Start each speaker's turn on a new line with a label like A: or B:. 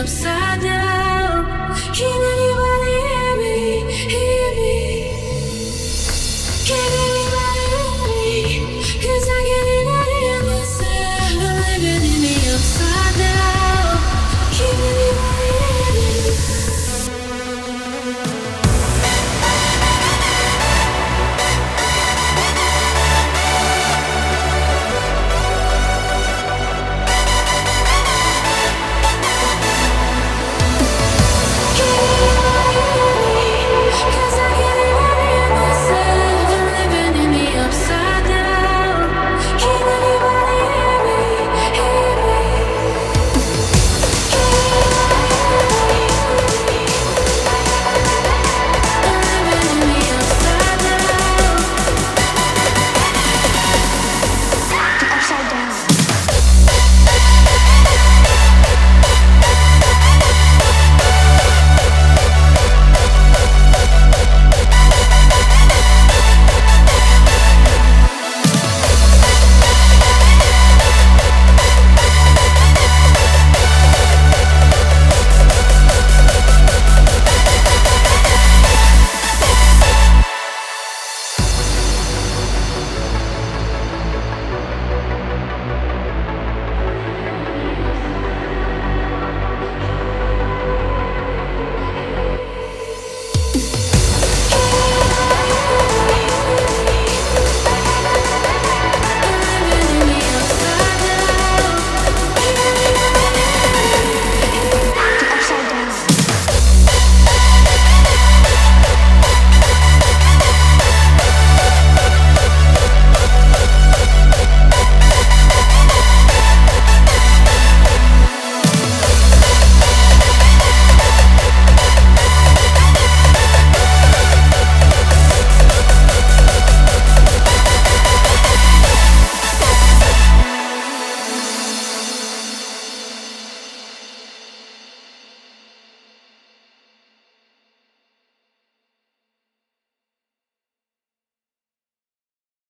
A: upside down.